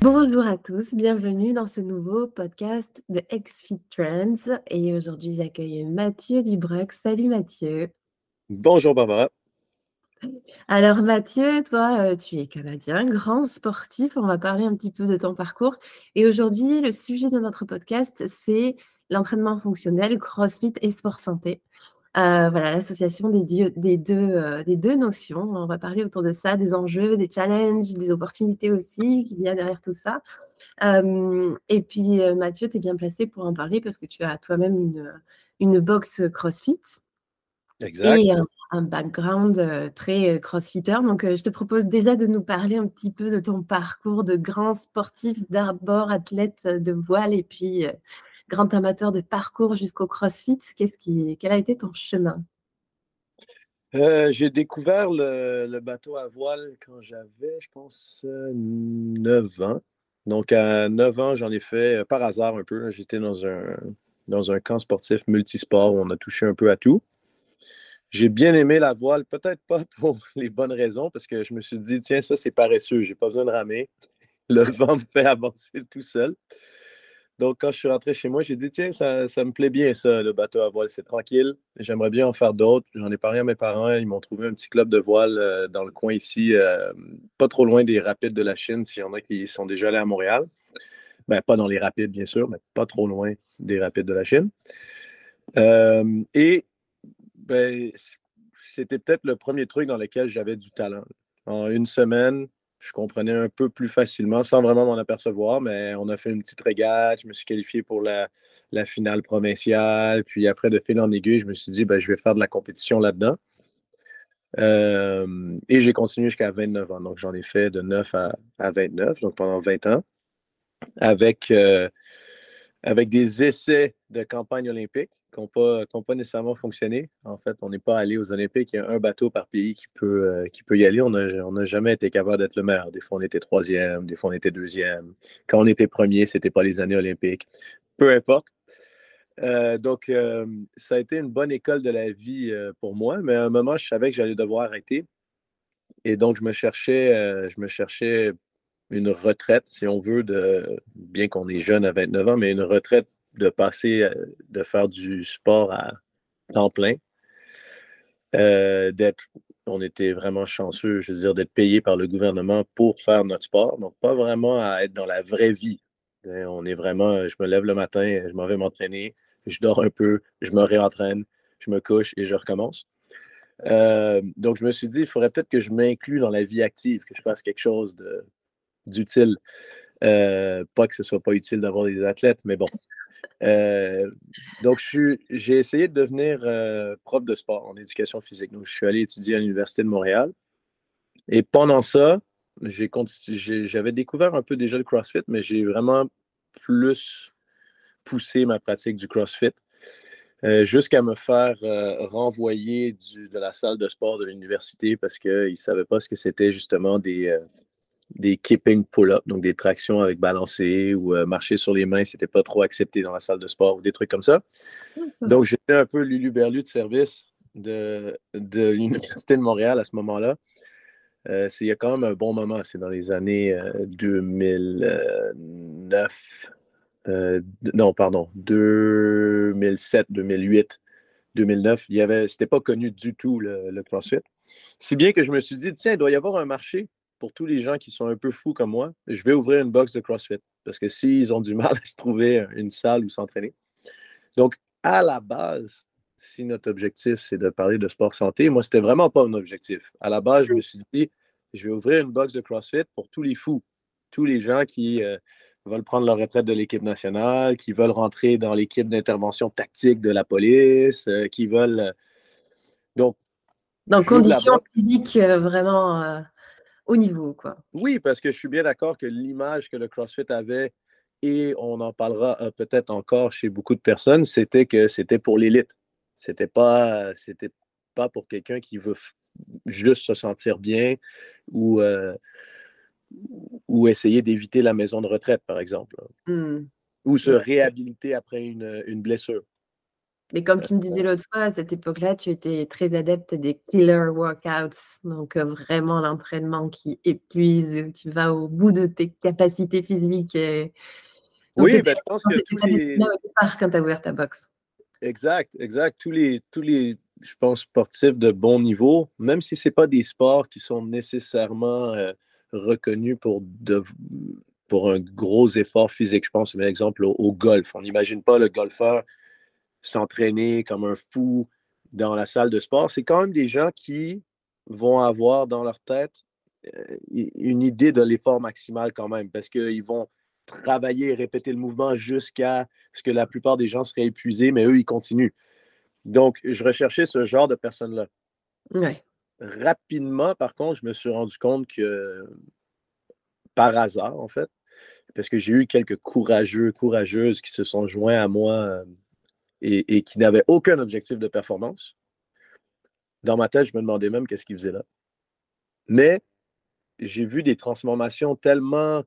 Bonjour à tous, bienvenue dans ce nouveau podcast de XFit Trends. Et aujourd'hui, j'accueille Mathieu Dubreuc. Salut Mathieu. Bonjour Barbara. Alors Mathieu, toi, euh, tu es canadien, grand sportif. On va parler un petit peu de ton parcours. Et aujourd'hui, le sujet de notre podcast, c'est l'entraînement fonctionnel, CrossFit et sport santé. Euh, voilà, l'association des, des, deux, euh, des deux notions. On va parler autour de ça, des enjeux, des challenges, des opportunités aussi qu'il y a derrière tout ça. Euh, et puis, Mathieu, tu es bien placé pour en parler parce que tu as toi-même une, une box CrossFit. Exact. Et un, background très crossfitter. Donc, je te propose déjà de nous parler un petit peu de ton parcours de grand sportif, d'abord athlète de voile et puis grand amateur de parcours jusqu'au CrossFit, quel a été ton chemin? Euh, J'ai découvert le, bateau à voile quand j'avais, je pense, 9 ans. Donc, à 9 ans, j'en ai fait euh, par hasard un peu. J'étais dans un, dans un camp sportif multisport où on a touché un peu à tout. J'ai bien aimé la voile, peut-être pas pour les bonnes raisons, parce que je me suis dit, tiens, ça, c'est paresseux, j'ai pas besoin de ramer. Le vent me fait avancer tout seul. Donc, quand je suis rentré chez moi, j'ai dit, tiens, ça, me plaît bien, ça, le bateau à voile, c'est tranquille. J'aimerais bien en faire d'autres. J'en ai parlé à mes parents. Ils m'ont trouvé un petit club de voile euh, dans le coin ici, euh, pas trop loin des rapides de la Chine, s'il y en a qui sont déjà allés à Montréal. Ben, pas dans les rapides, bien sûr, mais pas trop loin des rapides de la Chine. Euh, et ben, c'était peut-être le premier truc dans lequel j'avais du talent. En une semaine, je comprenais un peu plus facilement sans vraiment m'en apercevoir, mais on a fait une petite régate. Je me suis qualifié pour la, finale provinciale. Puis après, de fil en aiguille, je me suis dit, ben, je vais faire de la compétition là-dedans. Euh, et j'ai continué jusqu'à 29 ans. Donc, j'en ai fait de 9 à, 29, donc pendant 20 ans, avec, euh, avec des essais de campagne olympique qui n'ont pas, nécessairement fonctionné. En fait, on n'est pas allé aux Olympiques. Il y a un bateau par pays qui peut, euh, y aller. On n'a jamais été capable d'être le meilleur. Des fois, on était troisième, des fois, on était deuxième. Quand on était premier, ce n'était pas les années olympiques. Peu importe. Euh, donc, euh, ça a été une bonne école de la vie pour moi, mais à un moment, je savais que j'allais devoir arrêter. Et donc, je me cherchais, je me cherchais une retraite, si on veut, de, bien qu'on est jeune à 29 ans, mais une retraite de passer, euh, de faire du sport à temps plein. Euh, d'être, on était vraiment chanceux, je veux dire, d'être payé par le gouvernement pour faire notre sport. Donc, pas vraiment à être dans la vraie vie. Hein, on est vraiment, je me lève le matin, je m'en vais m'entraîner, je dors un peu, je me réentraîne, je me couche et je recommence. Euh, donc, je me suis dit, il faudrait peut-être que je m'inclue dans la vie active, que je fasse quelque chose d'utile. pas que ce soit pas utile d'avoir des athlètes, mais bon, euh, donc, j'ai essayé de devenir euh, prof de sport en éducation physique. Donc, je suis allé étudier à l'Université de Montréal. Et pendant ça, j'avais découvert un peu déjà le CrossFit, mais j'ai vraiment plus poussé ma pratique du CrossFit euh, jusqu'à me faire renvoyer de la salle de sport de l'université parce qu'ils ne savaient pas ce que c'était justement des, des keeping pull-up, donc des tractions avec balancé ou euh, marcher sur les mains, c'était pas trop accepté dans la salle de sport ou des trucs comme ça. Donc, j'étais un peu Lulu Berlu de service de, de l'Université de Montréal à ce moment-là. Euh, c'est il y a quand même un bon moment, c'est dans les années 2009, euh, non, pardon, 2007, 2008, 2009. Il y avait, c'était pas connu du tout le, le CrossFit. Si bien que je me suis dit, tiens, il doit y avoir un marché pour tous les gens qui sont un peu fous comme moi, je vais ouvrir une box de CrossFit. Parce que s'ils ont du mal à se trouver une salle où s'entraîner. Donc, à la base, si notre objectif, c'est de parler de sport santé, moi, c'était vraiment pas mon objectif. À la base, je me suis dit, je vais ouvrir une box de CrossFit pour tous les fous, tous les gens qui euh, veulent prendre leur retraite de l'équipe nationale, qui veulent rentrer dans l'équipe d'intervention tactique de la police, euh, qui veulent. Euh, donc. Dans conditions physiques vraiment au niveau. Quoi. Oui, parce que je suis bien d'accord que l'image que le CrossFit avait, et on en parlera euh, peut-être encore chez beaucoup de personnes, c'était que c'était pour l'élite. C'était pas, c'était pas pour quelqu'un qui veut juste se sentir bien ou, euh, ou essayer d'éviter la maison de retraite, par exemple. Mmh. Ou se réhabiliter après une, une blessure. Mais comme tu me disais l'autre fois, à cette époque-là, tu étais très adepte des killer workouts. Donc, vraiment l'entraînement qui épuise, tu vas au bout de tes capacités physiques. oui, ben, je pense que tous les... au départ quand tu as ouvert ta boxe. Exact, exact. Tous les, tous les, je pense, sportifs de bon niveau, même si ce n'est pas des sports qui sont nécessairement euh, reconnus pour, de, pour un gros effort physique. Je pense, par exemple, au, golf. On n'imagine pas le golfeur s'entraîner comme un fou dans la salle de sport. C'est quand même des gens qui vont avoir dans leur tête euh, une idée de l'effort maximal quand même, parce qu'ils vont travailler et répéter le mouvement jusqu'à ce que la plupart des gens seraient épuisés, mais eux, ils continuent. Donc, je recherchais ce genre de personnes-là. Rapidement, par contre, je me suis rendu compte que, par hasard, en fait, parce que j'ai eu quelques courageux, courageuses qui se sont joints à moi et, qui n'avaient aucun objectif de performance. Dans ma tête, je me demandais même qu'est-ce qu'ils faisaient là. Mais j'ai vu des transformations tellement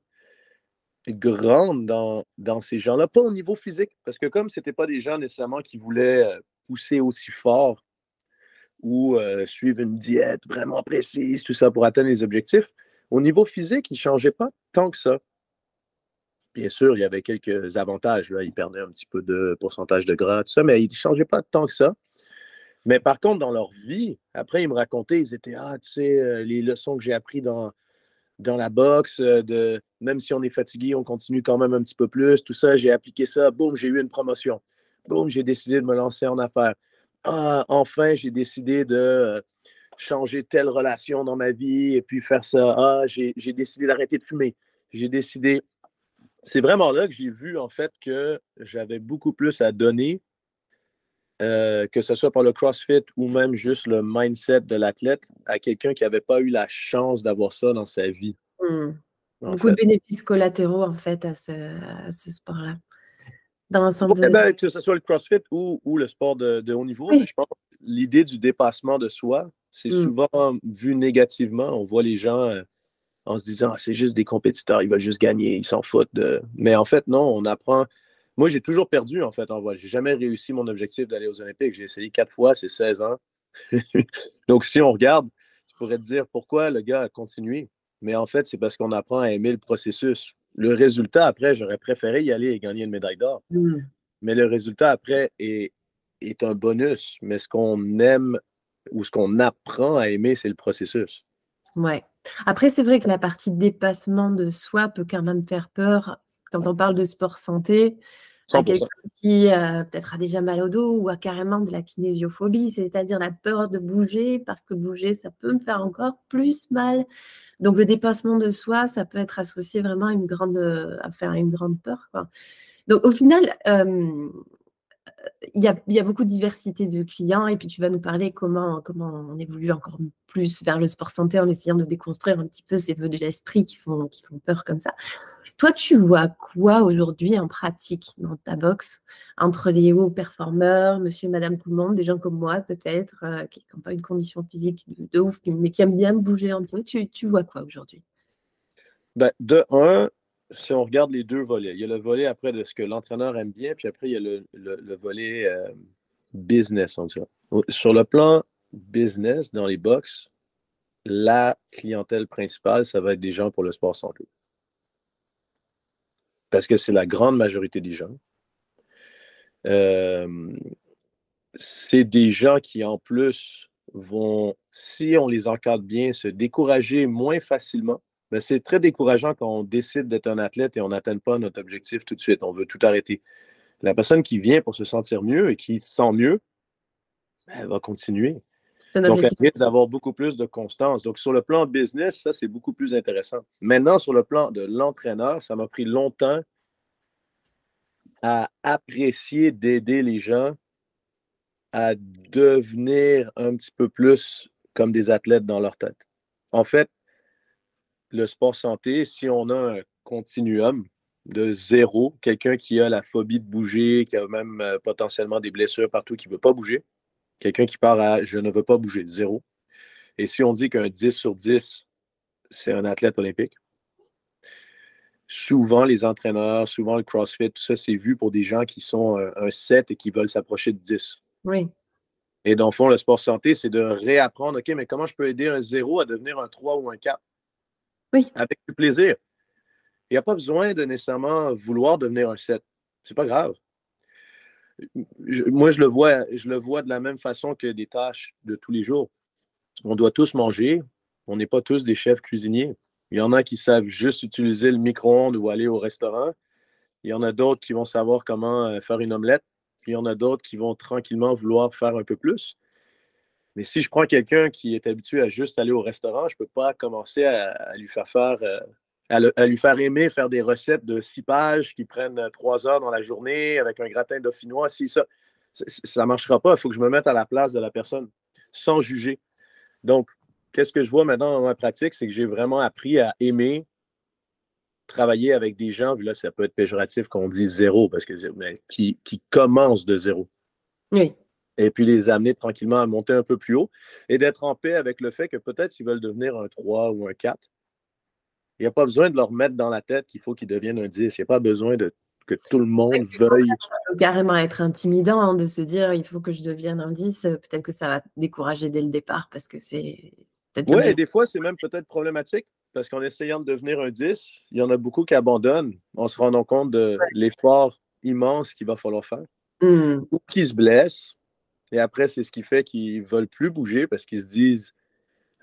grandes dans, dans ces gens-là, pas au niveau physique, parce que comme ce n'étaient pas des gens nécessairement qui voulaient euh, pousser aussi fort ou euh, suivre une diète vraiment précise, tout ça pour atteindre les objectifs, au niveau physique, ils ne changeaient pas tant que ça. Bien sûr, il y avait quelques avantages. Là. Ils perdaient un petit peu de pourcentage de gras, tout ça, mais ils ne changeaient pas tant que ça. Mais par contre, dans leur vie, après, ils me racontaient, ils étaient, ah, tu sais, euh, les leçons que j'ai apprises dans, dans la boxe, euh, de même si on est fatigué, on continue quand même un petit peu plus, tout ça, j'ai appliqué ça, boum, j'ai eu une promotion. Boum, j'ai décidé de me lancer en affaires. Ah, enfin, j'ai décidé de euh, changer telle relation dans ma vie et puis faire ça. Ah, j'ai décidé d'arrêter de fumer. J'ai décidé. C'est vraiment là que j'ai vu en fait que j'avais beaucoup plus à donner, euh, que ce soit par le CrossFit ou même juste le mindset de l'athlète, à quelqu'un qui n'avait pas eu la chance d'avoir ça dans sa vie. Mmh. Beaucoup de bénéfices collatéraux en fait à ce sport-là dans l'ensemble ben, que ce soit le CrossFit ou, ou le sport de, de haut niveau, je pense l'idée du dépassement de soi, c'est mmh. souvent vu négativement. On voit les gens euh, en se disant ah, c'est juste des compétiteurs, ils veulent juste gagner, ils s'en foutent. De... Mais en fait, non, on apprend. Moi, j'ai toujours perdu en fait en voile. J'ai jamais réussi mon objectif d'aller aux Olympiques. J'ai essayé quatre fois, c'est 16 ans. Donc, si on regarde, tu pourrais te dire pourquoi le gars a continué. Mais en fait, c'est parce qu'on apprend à aimer le processus. Le résultat, après, j'aurais préféré y aller et gagner une médaille d'or. Mmh. Mais le résultat, après, est, est un bonus. Mais ce qu'on aime ou ce qu'on apprend à aimer, c'est le processus. Ouais. Après, c'est vrai que la partie dépassement de soi peut quand même faire peur quand on parle de sport santé à quelqu'un qui euh, peut-être a déjà mal au dos ou a carrément de la kinésiophobie, c'est-à-dire la peur de bouger parce que bouger, ça peut me faire encore plus mal. Donc le dépassement de soi, ça peut être associé vraiment à une grande, à faire une grande peur. Quoi. Donc au final, il y, a, beaucoup de diversité de clients et puis tu vas nous parler comment, comment on évolue encore plus vers le sport santé en essayant de déconstruire un petit peu ces vœux de l'esprit qui font, qui font peur comme ça. Toi, tu vois quoi aujourd'hui en pratique dans ta box entre les hauts performeurs, monsieur et madame tout le monde, des gens comme moi peut-être, euh, qui n'ont pas une condition physique de, ouf, mais qui aiment bien bouger un peu. Tu, tu vois quoi aujourd'hui? Ben, De un, si on regarde les deux volets, il y a le volet après de ce que l'entraîneur aime bien, puis après, il y a le, volet euh, business, on Sur le plan business, dans les box, la clientèle principale, ça va être des gens pour le sport santé parce que c'est la grande majorité des gens. Euh, c'est des gens qui, en plus, vont, si on les encadre bien, se décourager moins facilement. Mais c'est très décourageant quand on décide d'être un athlète et on n'atteint pas notre objectif tout de suite. On veut tout arrêter. La personne qui vient pour se sentir mieux et qui se sent mieux, ben, elle va continuer. Donc, elle risque d'avoir beaucoup plus de constance. Donc, sur le plan business, ça, c'est beaucoup plus intéressant. Maintenant, sur le plan de l'entraîneur, ça m'a pris longtemps à apprécier d'aider les gens à devenir un petit peu plus comme des athlètes dans leur tête. En fait, le sport santé, si on a un continuum de zéro, quelqu'un qui a la phobie de bouger, qui a même euh, potentiellement des blessures partout, qui ne veut pas bouger, Quelqu'un qui part à je ne veux pas bouger, zéro. Et si on dit qu'un 10 sur 10, c'est un athlète olympique, souvent les entraîneurs, souvent le CrossFit, tout ça, c'est vu pour des gens qui sont un, 7 et qui veulent s'approcher de 10. Oui. Et dans le fond, le sport santé, c'est de réapprendre, OK, mais comment je peux aider un 0 à devenir un 3 ou un 4? Avec du plaisir. Il n'y a pas besoin de nécessairement vouloir devenir un 7. C'est pas grave. moi, je le, vois, je le vois de la même façon que des tâches de tous les jours. On doit tous manger. On n'est pas tous des chefs cuisiniers. Il y en a qui savent juste utiliser le micro-ondes ou aller au restaurant. Il y en a d'autres qui vont savoir comment euh, faire une omelette. Il y en a d'autres qui vont tranquillement vouloir faire un peu plus. Mais si je prends quelqu'un qui est habitué à juste aller au restaurant, je ne peux pas commencer à, lui faire faire, euh, à, lui faire aimer faire des recettes de six pages qui prennent euh, trois heures dans la journée avec un gratin dauphinois. Si ça, ça ne marchera pas. Il faut que je me mette à la place de la personne sans juger. Donc, qu'est-ce que je vois maintenant dans ma pratique, c'est que j'ai vraiment appris à aimer travailler avec des gens, puis là, ça peut être péjoratif qu'on dit zéro, parce que mais qui, qui commencent de zéro. Oui. Et puis les amener tranquillement à monter un peu plus haut et d'être en paix avec le fait que peut-être s'ils veulent devenir un 3 ou un 4, il n'y a pas besoin de leur mettre dans la tête qu'il faut qu'ils deviennent un 10. Il n'y a pas besoin de que tout le monde veuille. Ça peut carrément être intimidant hein, de se dire il faut que je devienne un 10. Peut-être que ça va décourager dès le départ parce que c'est oui, des fois, c'est même peut-être problématique parce qu'en essayant de devenir un 10, il y en a beaucoup qui abandonnent en se rendant compte de l'effort immense qu'il va falloir faire mmh. ou qui se blessent. Et après, c'est ce qui fait qu'ils ne veulent plus bouger parce qu'ils se disent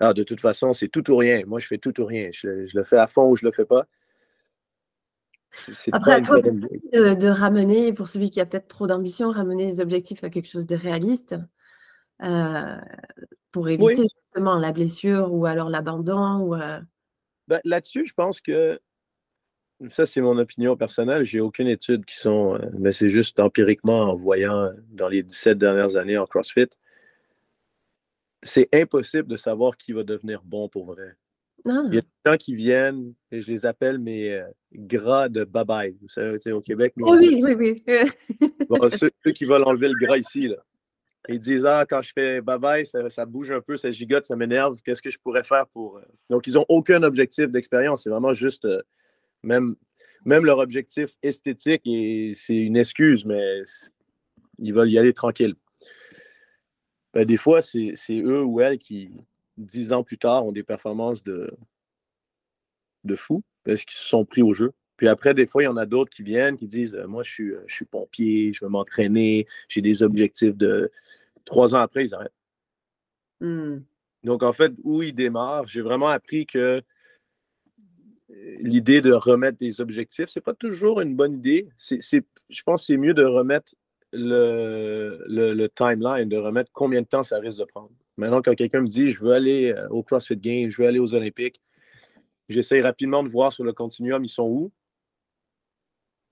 Ah, de toute façon, c'est tout ou rien. Moi, je fais tout ou rien. Je, le fais à fond ou je ne le fais pas. Après, à toi de, de, ramener, pour celui qui a peut-être trop d'ambition, ramener les objectifs à quelque chose de réaliste. Euh, pour éviter justement la blessure ou alors l'abandon ou, euh ben, Là-dessus, je pense que ça, c'est mon opinion personnelle. J'ai aucune étude qui sont, euh, mais c'est juste empiriquement en voyant dans les 17 dernières années en CrossFit. C'est impossible de savoir qui va devenir bon pour vrai. Ah. Il y a des gens qui viennent, et je les appelle mes gras de bye-bye. Vous savez, au Québec, oh oui, oui, oui. bon, ceux, ceux, qui veulent enlever le gras ici, là. Ils disent Ah, quand je fais bye, ça, bouge un peu, ça gigote, ça m'énerve. Qu'est-ce que je pourrais faire pour. Euh, Donc, ils n'ont aucun objectif d'expérience. C'est vraiment juste euh, même, même leur objectif esthétique et c'est une excuse, mais ils veulent y aller tranquille. Ben, des fois, c'est eux ou elles qui, dix ans plus tard, ont des performances de, de fou parce qu'ils se sont pris au jeu. Puis après, des fois, il y en a d'autres qui viennent, qui disent Moi, je suis, je suis pompier, je veux m'entraîner, j'ai des objectifs de, trois ans après, ils arrêtent. Hmm. Donc, en fait, où ils démarrent, j'ai vraiment appris que euh, l'idée de remettre des objectifs, c'est pas toujours une bonne idée. C'est, je pense que c'est mieux de remettre le, timeline, de remettre combien de temps ça risque de prendre. Maintenant, quand quelqu'un me dit je veux aller euh, au CrossFit Games, je veux aller aux Olympiques, j'essaie rapidement de voir sur le continuum, ils sont où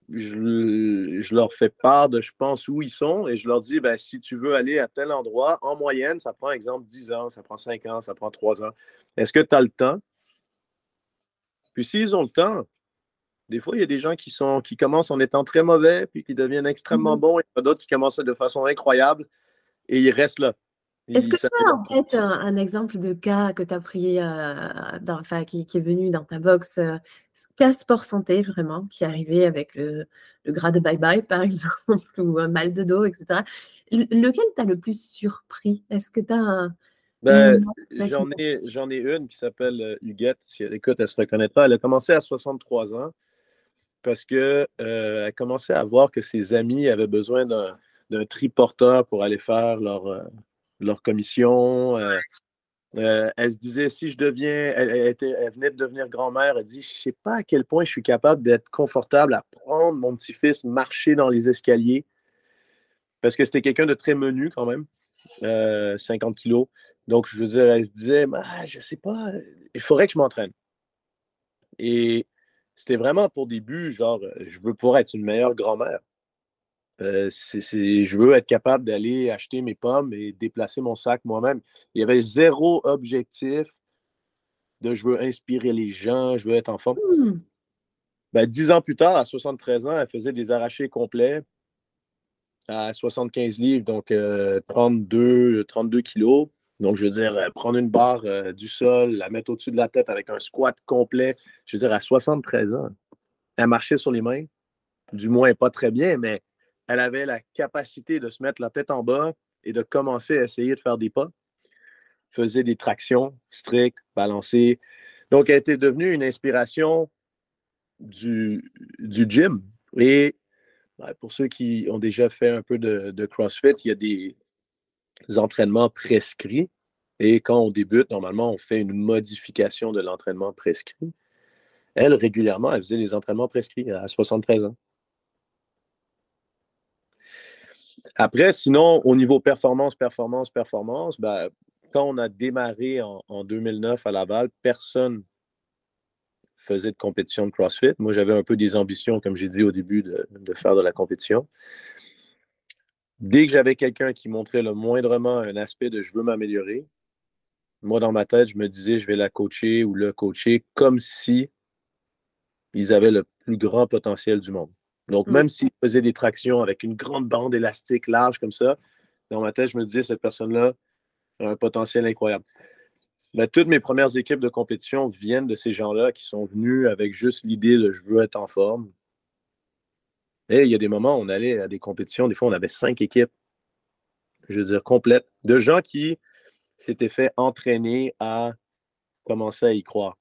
je, leur fais part de je pense où ils sont et je leur dis ben, si tu veux aller à tel endroit, en moyenne, ça prend exemple 10 ans, ça prend 5 ans, ça prend 3 ans. Est-ce que tu as le temps? Puis s'ils ont le temps, des fois, il y a des gens qui, sont, qui commencent en étant très mauvais, puis qui deviennent extrêmement mm-hmm. bons, et d'autres qui commencent de façon incroyable et ils restent là. Est-ce que tu as en tête un, exemple de cas que tu as pris, euh, dans, enfin, qui, est venu dans ta box, euh, cas sport santé vraiment, qui est arrivé avec le, gras de bye-bye par exemple, ou un mal de dos, etc. lequel t'as le plus surpris? Est-ce que tu as un. Ben, j'en ai, j'en ai une qui s'appelle euh, Huguette. Si elle écoute, elle se reconnaîtra. Elle a commencé à 63 ans parce qu'elle euh, commençait à voir que ses amis avaient besoin d'un, d'un triporteur pour aller faire leur, leur commission. Euh, euh, elle se disait, si je deviens, elle, était, elle venait de devenir grand-mère, elle dit, je ne sais pas à quel point je suis capable d'être confortable à prendre mon petit-fils, marcher dans les escaliers, parce que c'était quelqu'un de très menu quand même, 50 euh, kilos. Donc, je veux dire, elle se disait, ah, je ne sais pas, il faudrait que je m'entraîne. Et c'était vraiment pour des buts, genre, je veux pouvoir être une meilleure grand-mère. Euh, je veux être capable d'aller acheter mes pommes et déplacer mon sac moi-même. Il y avait zéro objectif de je veux inspirer les gens, je veux être en forme. Mmh. Ben, dix ans plus tard, à 73 ans, elle faisait des arrachés complets à 75 livres, donc 32, euh, 32 kilos. Donc, je veux dire, euh, prendre une barre du sol, la mettre au-dessus de la tête avec un squat complet, je veux dire, à 73 ans. elle marchait sur les mains, du moins pas très bien, mais elle avait la capacité de se mettre la tête en bas et de commencer à essayer de faire des pas. Faisait des tractions strictes, balancées. Donc, elle était devenue une inspiration du, du gym. Et ben, pour ceux qui ont déjà fait un peu de CrossFit, il y a des entraînements prescrits. Et quand on débute, normalement, on fait une modification de l'entraînement prescrit. Elle, régulièrement, elle faisait les entraînements prescrits à 73 ans. Après, sinon, au niveau performance, performance, performance, ben, quand on a démarré en, 2009 à Laval, personne faisait de compétition de CrossFit. Moi, j'avais un peu des ambitions, comme j'ai dit au début, de, de, faire de la compétition. Dès que j'avais quelqu'un qui montrait le moindrement un aspect de je veux m'améliorer, moi, dans ma tête, je me disais je vais la coacher ou le coacher comme si ils avaient le plus grand potentiel du monde. Donc, même s'ils faisaient des tractions avec une grande bande élastique large comme ça, dans ma tête, je me disais, cette personne-là a un potentiel incroyable. Mais toutes mes premières équipes de compétition viennent de ces gens-là qui sont venus avec juste l'idée de je veux être en forme. Et il y a des moments où on allait à des compétitions, des fois on avait cinq équipes, je veux dire, complètes, de gens qui s'étaient fait entraîner à commencer à y croire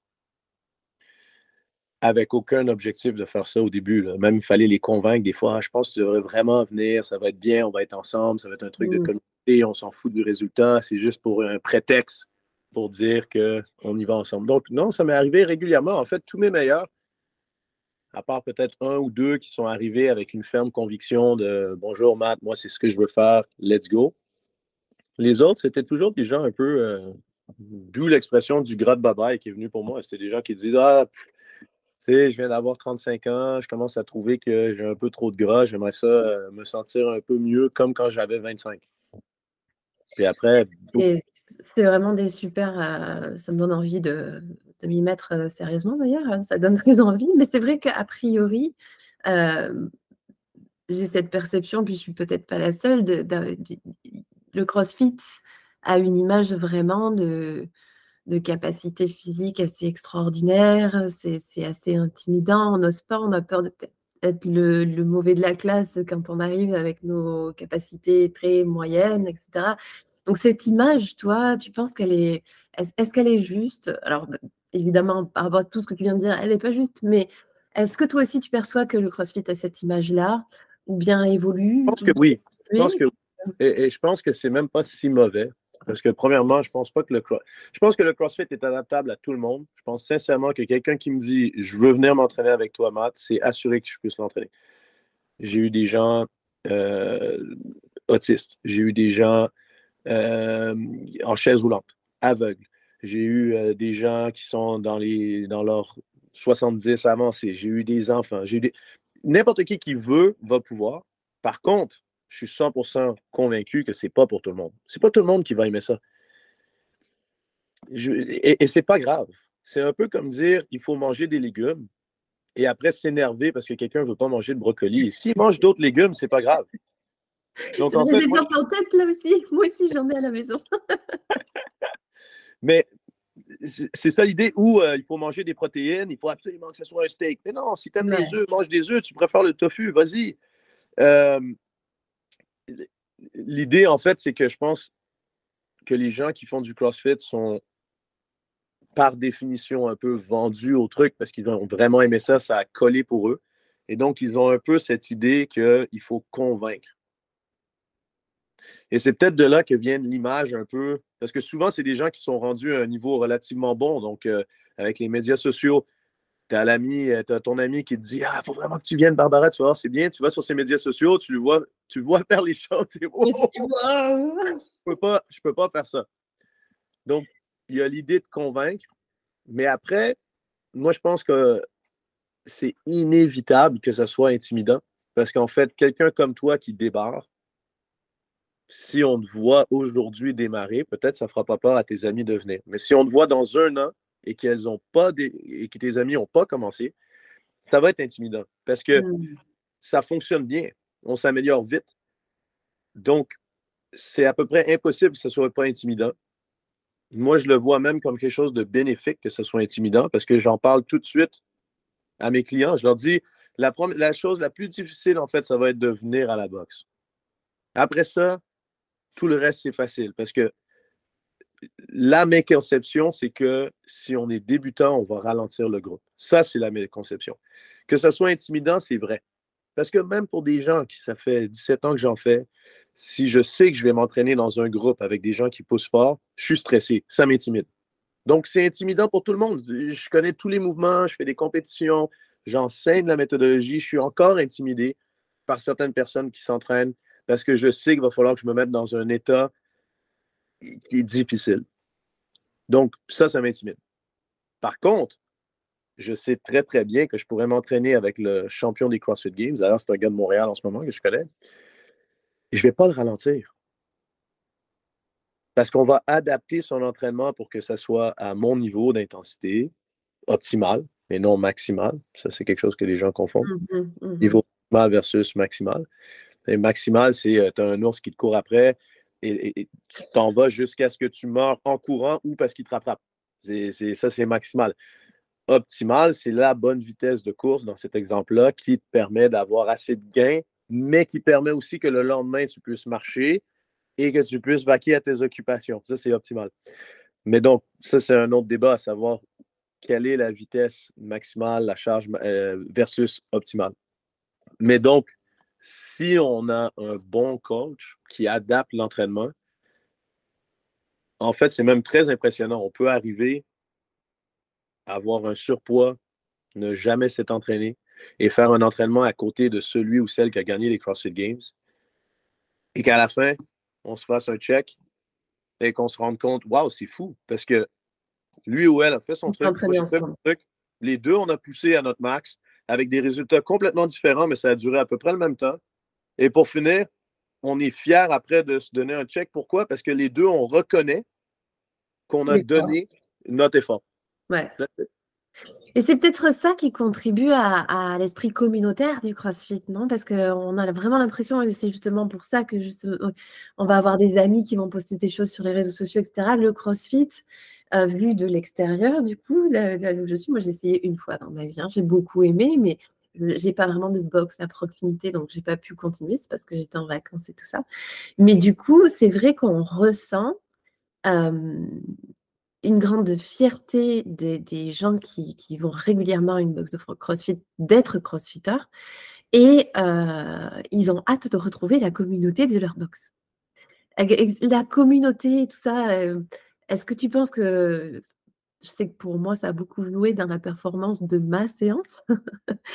avec aucun objectif de faire ça au début. Même il fallait les convaincre des fois, ah, je pense que tu devrais vraiment venir, ça va être bien, on va être ensemble, ça va être un truc de mmh. communauté, on s'en fout du résultat, c'est juste pour un prétexte pour dire qu'on y va ensemble. Donc non, ça m'est arrivé régulièrement. En fait, tous mes meilleurs, à part peut-être un ou deux qui sont arrivés avec une ferme conviction de Bonjour Matt, moi c'est ce que je veux faire, let's go. Les autres, c'était toujours des gens un peu, euh, d'où l'expression du gras de babaille qui est venu pour moi. C'était des gens qui disaient Ah, sais, je viens d'avoir 35 ans, je commence à trouver que j'ai un peu trop de gras, j'aimerais ça euh, me sentir un peu mieux comme quand j'avais 25. Puis après. C'est vraiment des super. Euh, ça me donne envie de, m'y mettre euh, sérieusement d'ailleurs, hein, ça donne très envie, mais c'est vrai qu'a priori, j'ai cette perception, puis je suis peut-être pas la seule, de, le CrossFit a une image vraiment de de capacités physiques assez extraordinaires. C'est assez intimidant. On n'ose pas, on a peur de peut-être être le, mauvais de la classe quand on arrive avec nos capacités très moyennes, etc. Donc cette image, toi, tu penses qu'elle est... Est-ce qu'elle est juste? Alors, bah, évidemment, par rapport à tout ce que tu viens de dire, elle n'est pas juste, mais est-ce que toi aussi, tu perçois que le CrossFit a cette image-là? Ou bien évolue? Je pense que oui. Je pense que, et, et je pense que c'est même pas si mauvais. Parce que premièrement, je pense pas que le je pense que le CrossFit est adaptable à tout le monde. Je pense sincèrement que quelqu'un qui me dit je veux venir m'entraîner avec toi, Matt, c'est assuré que je puisse m'entraîner. J'ai eu des gens euh, autistes, j'ai eu des gens euh, en chaise roulante, aveugles. J'ai eu euh, des gens qui sont dans les dans leurs 70 avancés. J'ai eu des enfants. J'ai. N'importe qui qui veut va pouvoir. Par contre, je suis 100% convaincu que c'est pas pour tout le monde. C'est pas tout le monde qui va aimer ça. et, et c'est pas grave. C'est un peu comme dire il faut manger des légumes et après s'énerver parce que quelqu'un ne veut pas manger de brocoli. S'il mange d'autres légumes, c'est pas grave. Donc, en des exemples en tête là aussi. Moi aussi, j'en ai à la maison. Mais c'est ça l'idée où euh, il faut manger des protéines, il faut absolument que ce soit un steak. Mais non, si tu aimes les œufs, mange des œufs, tu préfères le tofu, vas-y. Euh, l'idée, en fait, c'est que je pense que les gens qui font du CrossFit sont par définition un peu vendus au truc parce qu'ils ont vraiment aimé ça, ça a collé pour eux. Et donc, ils ont un peu cette idée qu'il faut convaincre. Et c'est peut-être de là que vient l'image un peu, parce que souvent, c'est des gens qui sont rendus à un niveau relativement bon. Donc, euh, avec les médias sociaux, tu as l'ami, tu ton ami qui te dit Ah, il faut vraiment que tu viennes, Barbara, tu vois, c'est bien, tu vas sur ses médias sociaux, tu le vois, tu vois faire les choses. je peux pas, je peux pas faire ça. Donc, il y a l'idée de convaincre, mais après, moi, je pense que c'est inévitable que ça soit intimidant. Parce qu'en fait, quelqu'un comme toi qui débarque, si on te voit aujourd'hui démarrer, peut-être ça ne fera pas peur à tes amis de venir. Mais si on te voit dans un an et qu'elles ont pas et que tes amis n'ont pas commencé, ça va être intimidant parce que mmh. ça fonctionne bien. On s'améliore vite. Donc, c'est à peu près impossible que ce ne soit pas intimidant. Moi, je le vois même comme quelque chose de bénéfique que ce soit intimidant parce que j'en parle tout de suite à mes clients. Je leur dis, la, la chose la plus difficile, en fait, ça va être de venir à la boxe. Après ça, tout le reste, c'est facile parce que la méconception, c'est que si on est débutant, on va ralentir le groupe. Ça, c'est la méconception. Que ça soit intimidant, c'est vrai. Parce que même pour des gens qui, ça fait 17 ans que j'en fais, si je sais que je vais m'entraîner dans un groupe avec des gens qui poussent fort, je suis stressé. Ça m'intimide. Donc, c'est intimidant pour tout le monde. Je connais tous les mouvements, je fais des compétitions, j'enseigne la méthodologie. Je suis encore intimidé par certaines personnes qui s'entraînent parce que je sais qu'il va falloir que je me mette dans un état qui est difficile. Donc, ça, ça m'intimide. Par contre, je sais très, très bien que je pourrais m'entraîner avec le champion des CrossFit Games. D'ailleurs, c'est un gars de Montréal en ce moment que je connais. Et je ne vais pas le ralentir. Parce qu'on va adapter son entraînement pour que ça soit à mon niveau d'intensité optimal et non maximal. Ça, c'est quelque chose que les gens confondent. Mmh mmh niveau optimal versus maximal. Maximal, c'est euh, tu as un ours qui te court après et, tu t'en vas jusqu'à ce que tu meurs en courant ou parce qu'il te rattrape. Ça, c'est maximal. Optimal, c'est la bonne vitesse de course dans cet exemple-là qui te permet d'avoir assez de gains, mais qui permet aussi que le lendemain, tu puisses marcher et que tu puisses vaquer à tes occupations. Ça, c'est optimal. Mais donc, ça, c'est un autre débat à savoir quelle est la vitesse maximale, la charge euh, versus optimale. Mais donc, si on a un bon coach qui adapte l'entraînement, en fait, c'est même très impressionnant. On peut arriver à avoir un surpoids, ne jamais s'être entraîné et faire un entraînement à côté de celui ou celle qui a gagné les CrossFit Games. Et qu'à la fin, on se fasse un check et qu'on se rende compte, waouh, c'est fou, parce que lui ou elle a fait son truc, Les deux, on a poussé à notre max avec des résultats complètement différents, mais ça a duré à peu près le même temps. Et pour finir, on est fiers après de se donner un check. Pourquoi? Parce que les deux, on reconnaît qu'on a donné notre effort. Ouais. Et c'est peut-être ça qui contribue à, l'esprit communautaire du CrossFit, non? Parce qu'on a vraiment l'impression, et c'est justement pour ça que euh, on va avoir des amis qui vont poster des choses sur les réseaux sociaux, etc. Le CrossFit, euh, vu de l'extérieur, du coup, là, où je suis, moi j'ai essayé une fois dans ma vie, hein, j'ai beaucoup aimé, mais j'ai pas vraiment de box à proximité, donc j'ai pas pu continuer, c'est parce que j'étais en vacances et tout ça. Mais du coup, c'est vrai qu'on ressent une grande fierté des, gens qui, vont régulièrement à une box de CrossFit d'être crossfitter et ils ont hâte de retrouver la communauté de leur box. La communauté, tout ça, est-ce que tu penses que je sais que pour moi, ça a beaucoup joué dans la performance de ma séance?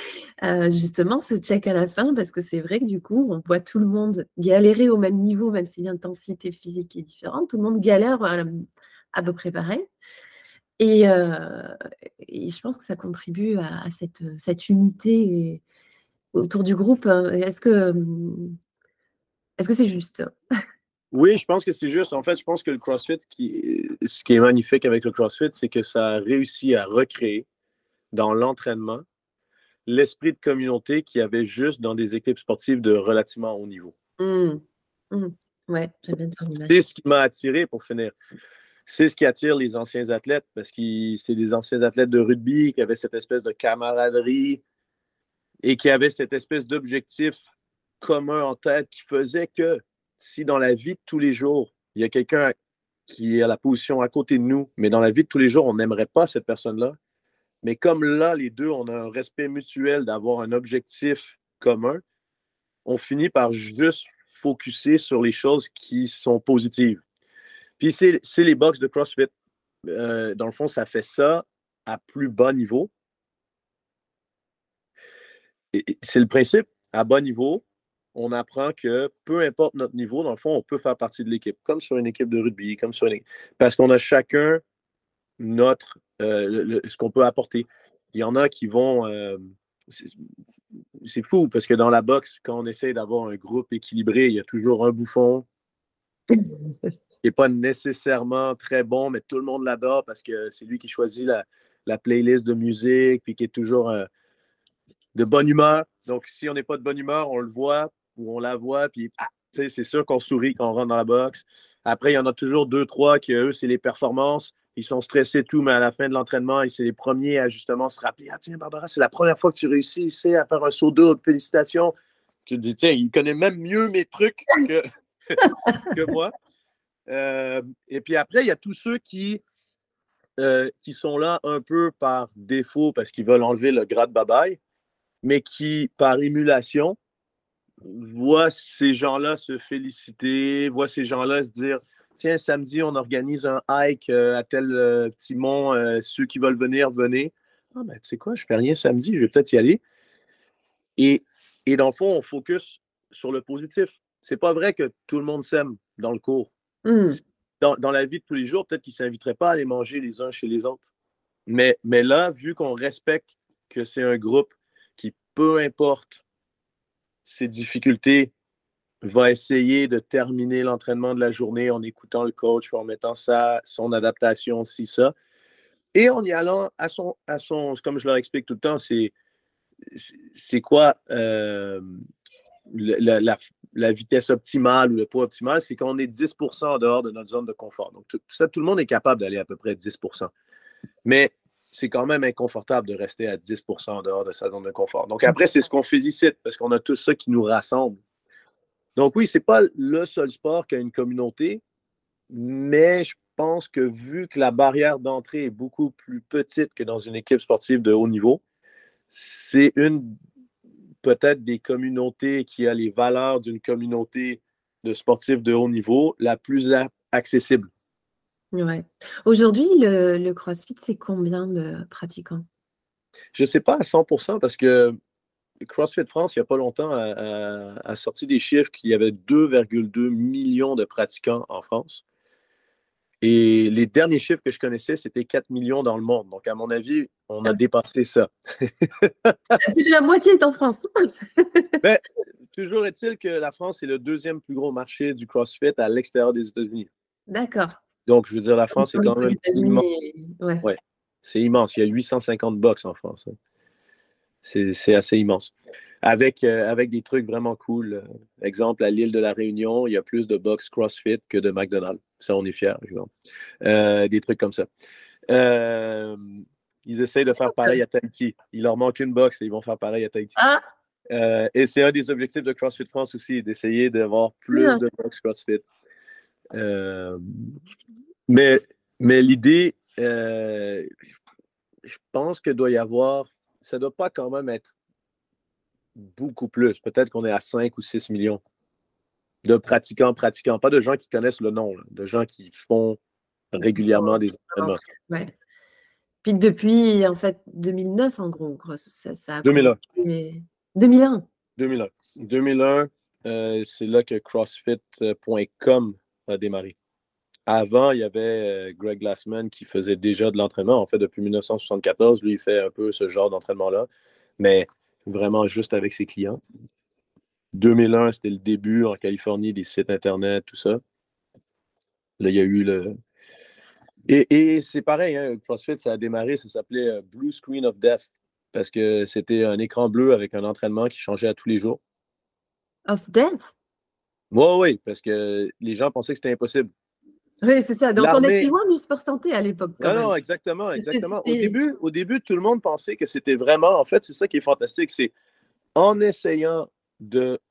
Euh, justement, ce check à la fin, parce que c'est vrai que du coup, on voit tout le monde galérer au même niveau, même si l'intensité physique est différente. Tout le monde galère à, peu près pareil. Et, euh, je pense que ça contribue à, cette, unité autour du groupe. Hein. Est-ce que est-ce que c'est juste? Oui, je pense que c'est juste. En fait, je pense que le CrossFit, qui, ce qui est magnifique avec le CrossFit, c'est que ça a réussi à recréer dans l'entraînement l'esprit de communauté qu'il y avait juste dans des équipes sportives de relativement haut niveau. Mmh. Mmh. Ouais, C'est ce qui m'a attiré pour finir. C'est ce qui attire les anciens athlètes parce que c'est des anciens athlètes de rugby qui avaient cette espèce de camaraderie et qui avaient cette espèce d'objectif commun en tête qui faisait que si dans la vie de tous les jours, il y a quelqu'un qui est à la position à côté de nous, mais dans la vie de tous les jours, on n'aimerait pas cette personne-là. Mais comme là, les deux, on a un respect mutuel d'avoir un objectif commun, on finit par juste focuser sur les choses qui sont positives. Puis c'est les box de CrossFit. Euh, dans le fond, ça fait ça à plus bas niveau. C'est le principe. À bas niveau, on apprend que peu importe notre niveau, dans le fond, on peut faire partie de l'équipe, comme sur une équipe de rugby, comme sur une Parce qu'on a chacun notre euh, ce qu'on peut apporter. Il y en a qui vont. Euh, c'est fou parce que dans la boxe, quand on essaie d'avoir un groupe équilibré, il y a toujours un bouffon qui n'est pas nécessairement très bon, mais tout le monde l'adore parce que c'est lui qui choisit la, playlist de musique, puis qui est toujours euh, de bonne humeur. Donc, si on n'est pas de bonne humeur, on le voit, où on la voit, puis ah, c'est sûr qu'on sourit quand on rentre dans la boxe. Après, il y en a toujours deux, trois qui, eux, c'est les performances. ils sont stressés tout, mais à la fin de l'entraînement, c'est les premiers à justement se rappeler Ah, tiens, Barbara, c'est la première fois que tu réussis ici à faire un saut d'eau, félicitations. Tu te dis, tiens, il connaît même mieux mes trucs que, que moi. Euh, et puis après, il y a tous ceux qui, euh, qui sont là un peu par défaut parce qu'ils veulent enlever le grade babaye, mais qui, par émulation, voient ces gens-là se féliciter, voient ces gens-là se dire tiens, samedi, on organise un hike euh, à tel euh, petit mont, euh, ceux qui veulent venir, venez. Ah, ben, tu sais quoi, je fais rien samedi, je vais peut-être y aller. Et, et dans le fond, on focus sur le positif. C'est pas vrai que tout le monde s'aime dans le cours. Mmh. Dans, dans, la vie de tous les jours, peut-être qu'ils ne s'inviteraient pas à aller manger les uns chez les autres. Mais, mais là, vu qu'on respecte que c'est un groupe qui, peu importe ses difficultés, va essayer de terminer l'entraînement de la journée en écoutant le coach, en mettant ça, son adaptation, si ça. Et en y allant à son, à son comme je leur explique tout le temps, c'est, c'est quoi euh, la, vitesse optimale ou le poids optimal? C'est qu'on est 10% en dehors de notre zone de confort. Donc, tout, ça, tout le monde est capable d'aller à peu près 10% Mais c'est quand même inconfortable de rester à 10% en dehors de sa zone de confort. Donc, après, c'est ce qu'on félicite parce qu'on a tout ça qui nous rassemble. Donc oui, ce n'est pas le seul sport qui a une communauté, mais je pense que vu que la barrière d'entrée est beaucoup plus petite que dans une équipe sportive de haut niveau, c'est une peut-être des communautés qui a les valeurs d'une communauté de sportifs de haut niveau la plus accessible. Ouais. Aujourd'hui, le, le CrossFit, c'est combien de pratiquants? Je ne sais pas à 100% parce que CrossFit France, il n'y a pas longtemps, a, sorti des chiffres qu'il y avait 2,2 millions de pratiquants en France. Et les derniers chiffres que je connaissais, c'était 4 millions dans le monde. Donc, à mon avis, on a ah. dépassé ça. Plus de la moitié est en France. Mais, toujours est-il que la France est le deuxième plus gros marché du CrossFit à l'extérieur des États-Unis. D'accord. Donc, je veux dire, la France est quand même immense. Ouais. C'est immense. Il y a 850 box en France. Hein. C'est assez immense. Avec, euh, avec des trucs vraiment cool. Euh, exemple, à l'île de la Réunion, il y a plus de box CrossFit que de McDonald's. Ça, on est fiers, exemple. Euh, des trucs comme ça. ils essayent de faire pareil à Tahiti. Il leur manque une box et ils vont faire pareil à Tahiti. Ah! et c'est un des objectifs de CrossFit France aussi, d'essayer d'avoir plus de box CrossFit. Mais mais l'idée, je pense qu'il doit y avoir ça ne doit pas quand même être beaucoup plus. Peut-être qu'on est à 5 ou 6 millions de pratiquants, pratiquants, pas de gens qui connaissent le nom, de gens qui font régulièrement des entraînements. Ouais. Puis depuis, en fait, 2009, en gros, ça, ça 2001. 2001. 2001. 2001, c'est là que CrossFit.com a démarré. Avant, il y avait euh, Greg Glassman qui faisait déjà de l'entraînement. En fait, depuis 1974, lui, il fait un peu ce genre d'entraînement-là, mais vraiment juste avec ses clients. 2001, c'était le début en Californie des sites Internet, tout ça. Là, il y a eu le. Et, c'est pareil, hein, CrossFit, ça a démarré, ça s'appelait euh, Blue Screen of Death, parce que c'était un écran bleu avec un entraînement qui changeait à tous les jours. Of Death? Oui, oui, parce que les gens pensaient que c'était impossible. Oui, c'est ça. Donc, on était loin du sport santé à l'époque. Non, non, exactement, exactement. Au début, au début, tout le monde pensait que c'était vraiment, en fait, c'est ça qui est fantastique, c'est en essayant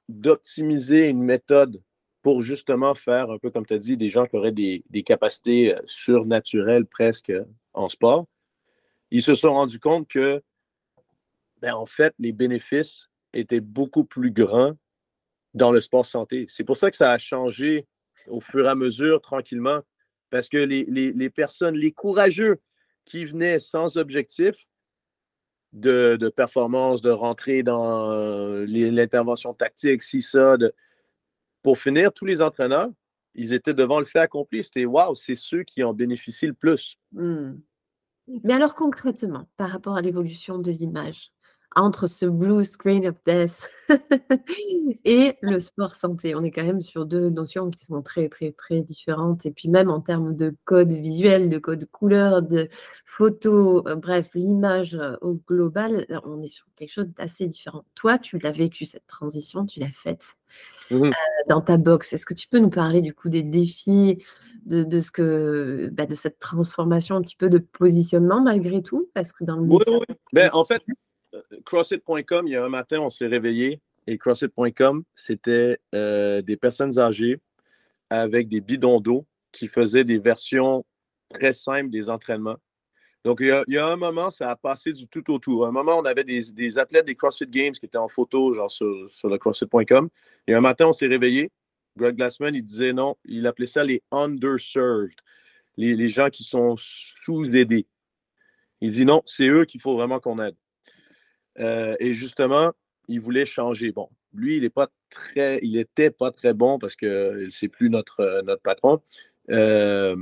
d'optimiser une méthode pour justement faire, un peu comme tu as dit, des gens qui auraient des, des capacités euh, surnaturelles presque en sport, ils se sont rendus compte que, ben, en fait, les bénéfices étaient beaucoup plus grands dans le sport santé. C'est pour ça que ça a changé au fur et à mesure, tranquillement, parce que les, personnes, les courageux qui venaient sans objectif de, performance, de rentrer dans euh, l'intervention tactique, si ça, pour finir, tous les entraîneurs, ils étaient devant le fait accompli. C'était waouh, c'est ceux qui en bénéficient le plus. Hmm. Mais alors concrètement, par rapport à l'évolution de l'image, entre ce blue screen of death et le sport santé. On est quand même sur deux notions qui sont très, très, très différentes. Et puis même en termes de code visuel, de code couleur, de photo, euh, bref, l'image euh, au global, on est sur quelque chose d'assez différent. Toi, tu l'as vécu, cette transition, tu l'as faite mmh euh, dans ta box. Est-ce que tu peux nous parler du coup des défis de, ce que, bah, de cette transformation un petit peu de positionnement malgré tout? Parce que dans le Oui, oui. Ben, en fait, euh, CrossFit.com, il y a un matin, on s'est réveillé et CrossFit.com, c'était euh, des personnes âgées avec des bidons d'eau qui faisaient des versions très simples des entraînements. Donc, il y, a, un moment, ça a passé du tout au tout. À un moment, on avait des, athlètes des CrossFit Games qui étaient en photo, genre sur, sur le CrossFit.com. Et un matin, on s'est réveillé. Greg Glassman, il disait non, il appelait ça les underserved, les, gens qui sont sous-aidés. Il dit non, c'est eux qu'il faut vraiment qu'on aide. Euh, et justement, il voulait changer. Bon, lui, il est pas très, il était pas très bon parce que c'est plus notre, notre patron. Euh,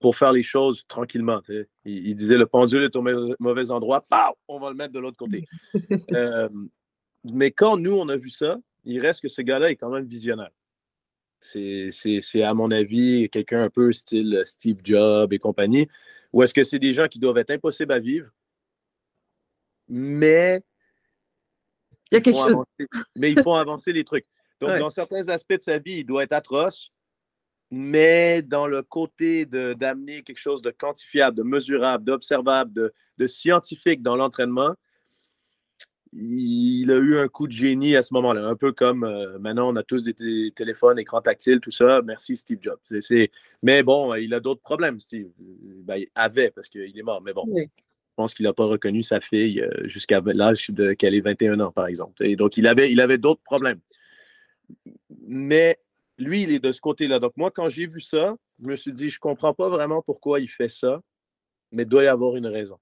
pour faire les choses tranquillement. Il, disait le pendule est au mauvais endroit, on va le mettre de l'autre côté. Euh, mais quand nous, on a vu ça, il reste que ce gars-là est quand même visionnaire. C'est, à mon avis, quelqu'un un peu style Steve Jobs et compagnie, ou est-ce que c'est des gens qui doivent être impossibles à vivre, mais il y a quelque chose. mais ils font avancer les trucs. Donc, dans certains aspects de sa vie, il doit être atroce, mais dans le côté d'amener quelque chose de quantifiable, de mesurable, d'observable, de, scientifique dans l'entraînement, il a eu un coup de génie à ce moment-là. Un peu comme euh, maintenant, on a tous des téléphones, écran tactile, tout ça. Merci Steve Jobs. Mais bon, il a d'autres problèmes, Steve. Ben, il avait parce qu'il est mort. Mais bon, je pense qu'il n'a pas reconnu sa fille euh, jusqu'à l'âge qu'elle ait 21 ans, par exemple. Et donc, il avait, il avait d'autres problèmes. Mais lui, il est de ce côté-là. Donc, moi, quand j'ai vu ça, je me suis dit, je ne comprends pas vraiment pourquoi il fait ça, mais il doit y avoir une raison.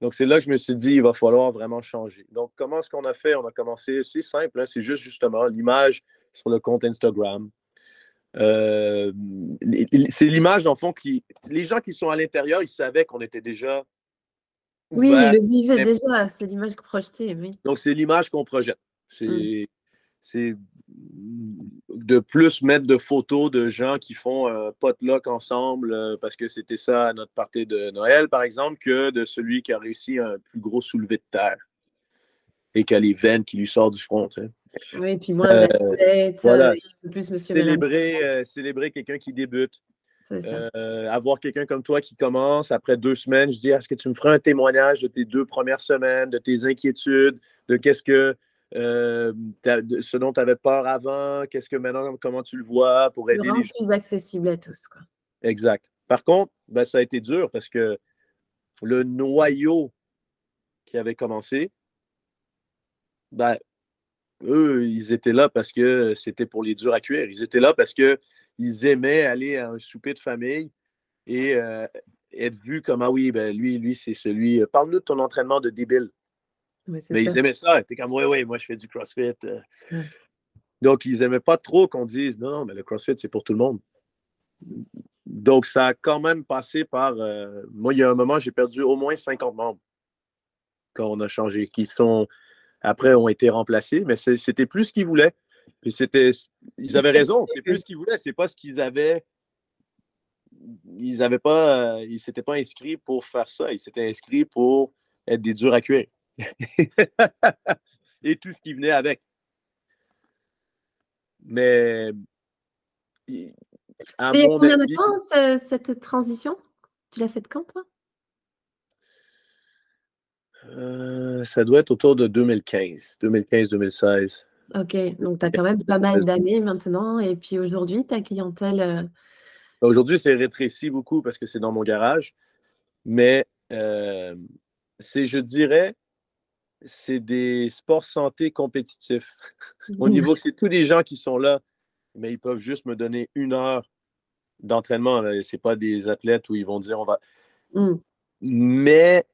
Donc, c'est là que je me suis dit, il va falloir vraiment changer. Donc, comment est-ce qu'on a fait? On a commencé, c'est simple, hein, c'est juste justement l'image sur le compte Instagram. Euh, c'est l'image, dans le fond, qui. Les gens qui sont à l'intérieur, ils savaient qu'on était déjà. Oui, le vivaient déjà, c'est l'image projetée, oui. Donc, c'est l'image qu'on projette. C'est. Mmh de plus mettre de photos de gens qui font un potluck ensemble euh, parce que c'était ça à notre partie de Noël, par exemple, que de celui qui a réussi un plus gros soulevé de terre et qui a les veines qui lui sortent du front. Oui, puis moi, euh, tête, euh, plus monsieur célébrer, célébrer quelqu'un qui débute. Avoir quelqu'un comme toi qui commence après deux semaines, je dis est-ce que tu me feras un témoignage de tes deux premières semaines, de tes inquiétudes, de qu'est-ce que euh, ce dont tu avais peur avant, qu'est-ce que maintenant, comment tu le vois pour aider les gens. plus accessible à tous. Quoi. Exact. Par contre, ben, ça a été dur parce que le noyau qui avait commencé, ben, eux, ils étaient là parce que c'était pour les durs à cuire. Ils étaient là parce qu'ils aimaient aller à un souper de famille et euh, être vus comme Ah oui, ben lui, lui, c'est celui. Parle-nous de ton entraînement de débile mais ils aimaient ça. T'es comme, oui, oui, moi, je fais du CrossFit. Euh. Donc, ils n'aimaient pas trop qu'on dise, non, non, mais le CrossFit, c'est pour tout le monde. Donc, ça a quand même passé par. Euh, moi, il y a un moment, j'ai perdu au moins 50 membres quand on a changé, qui sont, après, ont été remplacés, mais c'était plus ce qu'ils voulaient. Puis c'était. Ils avaient raison, c'est plus ce qu'ils voulaient, c'est pas ce qu'ils avaient. Ils n'avaient pas. Ils s'étaient pas inscrits pour faire ça, ils s'étaient inscrits pour être des durs à cuire. et tout ce qui venait avec. Mais. À combien de temps cette transition? Tu l'as faite quand, toi? Euh, Ça doit être autour de 2015, 2015-2016. Ok, donc tu as quand même pas mal d'années maintenant. Et puis aujourd'hui, ta clientèle. Euh aujourd'hui, c'est rétréci beaucoup parce que c'est dans mon garage. Mais euh, c'est, je dirais, c'est des sports santé compétitifs. Au niveau c'est tous les gens qui sont là, mais ils peuvent juste me donner une heure d'entraînement. Ce n'est pas des athlètes où ils vont dire on va. Mmh. Mais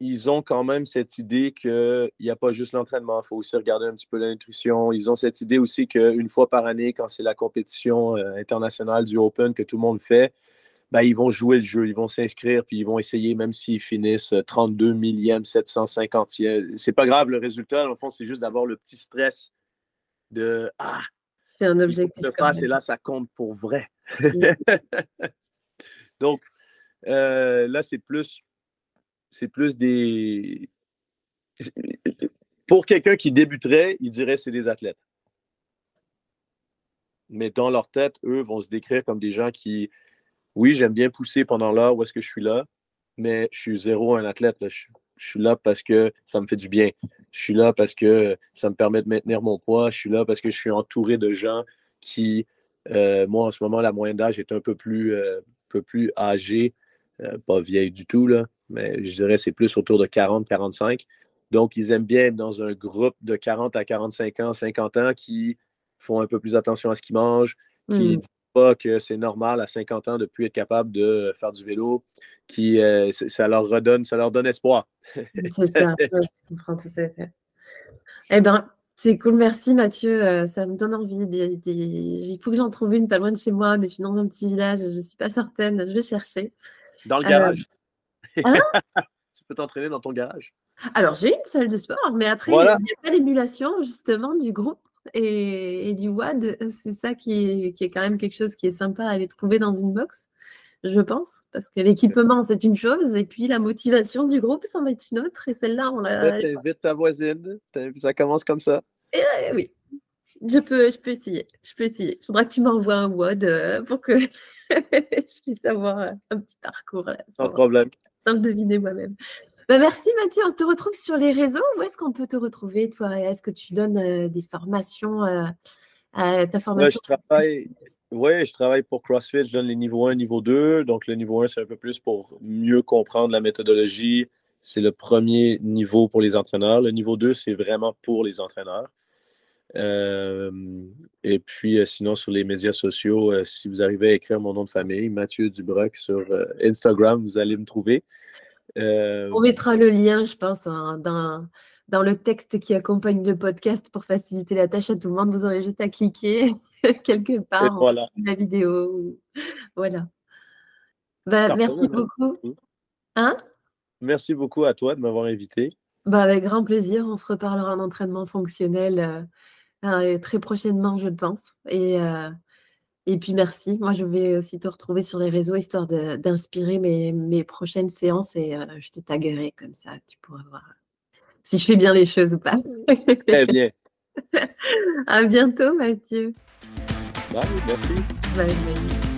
ils ont quand même cette idée qu'il n'y a pas juste l'entraînement, il faut aussi regarder un petit peu la nutrition. Ils ont cette idée aussi qu'une fois par année, quand c'est la compétition euh, internationale du Open que tout le monde fait, ben, ils vont jouer le jeu, ils vont s'inscrire, puis ils vont essayer, même s'ils finissent 32 millième, 750e. C'est pas grave le résultat, dans le fond, c'est juste d'avoir le petit stress de Ah! C'est un objectif. et là, ça compte pour vrai. Donc, euh, là, c'est plus, c'est plus des. Pour quelqu'un qui débuterait, il dirait c'est des athlètes. mais dans leur tête, eux vont se décrire comme des gens qui, oui, j'aime bien pousser pendant l'heure où est-ce que je suis là, mais je suis zéro un athlète. Je, suis là parce que ça me fait du bien. Je suis là parce que ça me permet de maintenir mon poids. Je suis là parce que je suis entouré de gens qui, euh, moi, en ce moment, la moyenne d'âge est un peu plus, euh, âgée, euh, pas vieille du tout, là, mais je dirais c'est plus autour de 40-45. Donc, ils aiment bien être dans un groupe de 40 à 45 ans, 50 ans qui font un peu plus attention à ce qu'ils mangent, qui ne mmh. disent pas que c'est normal à 50 ans de ne plus être capable de faire du vélo, qui ça leur redonne, ça leur donne espoir. C'est ça, je comprends tout à fait. Eh bien, c'est cool, merci Mathieu. Euh, ça me donne envie. Il faut que j'en trouve une pas loin de chez moi, mais je suis dans un petit village, je ne suis pas certaine. Je vais chercher. Dans le garage. Euh, hein? Tu peux t'entraîner dans ton garage. Alors, j'ai une salle de sport, mais après, il n'y a pas l'émulation justement du groupe et, du WAD. C'est ça qui est, qui est, quand même quelque chose qui est sympa à aller trouver dans une box, je pense, parce que l'équipement, c'est une chose, et puis la motivation du groupe, ça va être une autre. Et celle-là, on l'a. T'invites ta voisine, ça commence comme ça. Eh oui, je peux, je peux essayer. Je peux essayer. Il faudra que tu m'envoies un WOD euh, pour que je puisse avoir un petit parcours. Là, sans, problème. Sans le deviner moi-même. Bah, merci Mathieu. On te retrouve sur les réseaux. Où est-ce qu'on peut te retrouver, toi? Est-ce que tu donnes euh, des formations ta formation? ouais, je travaille, Oui, je travaille pour CrossFit. Je donne les niveaux 1, niveau 2. Donc, le niveau 1, c'est un peu plus pour mieux comprendre la méthodologie. C'est le premier niveau pour les entraîneurs. Le niveau 2, c'est vraiment pour les entraîneurs. Euh, et puis, euh, sinon, sur les médias sociaux, euh, si vous arrivez à écrire mon nom de famille, Mathieu Dubroc, sur Instagram, vous allez me trouver. On mettra le lien, je pense, hein, dans, dans le texte qui accompagne le podcast pour faciliter la tâche à tout le monde. Vous aurez juste à cliquer quelque part voilà. la vidéo. Voilà. Bah, merci beaucoup. Hein? Merci beaucoup à toi de m'avoir invité. Bah, avec grand plaisir. On se reparlera en entraînement fonctionnel euh, très prochainement, je pense. Et, euh, et puis merci. Moi, je vais aussi te retrouver sur les réseaux histoire d'inspirer mes, mes, prochaines séances et euh, je te taguerai comme ça. Tu pourras voir si je fais bien les choses ou pas. Très bien. à bientôt, Mathieu. Bye, merci. Bye, bye.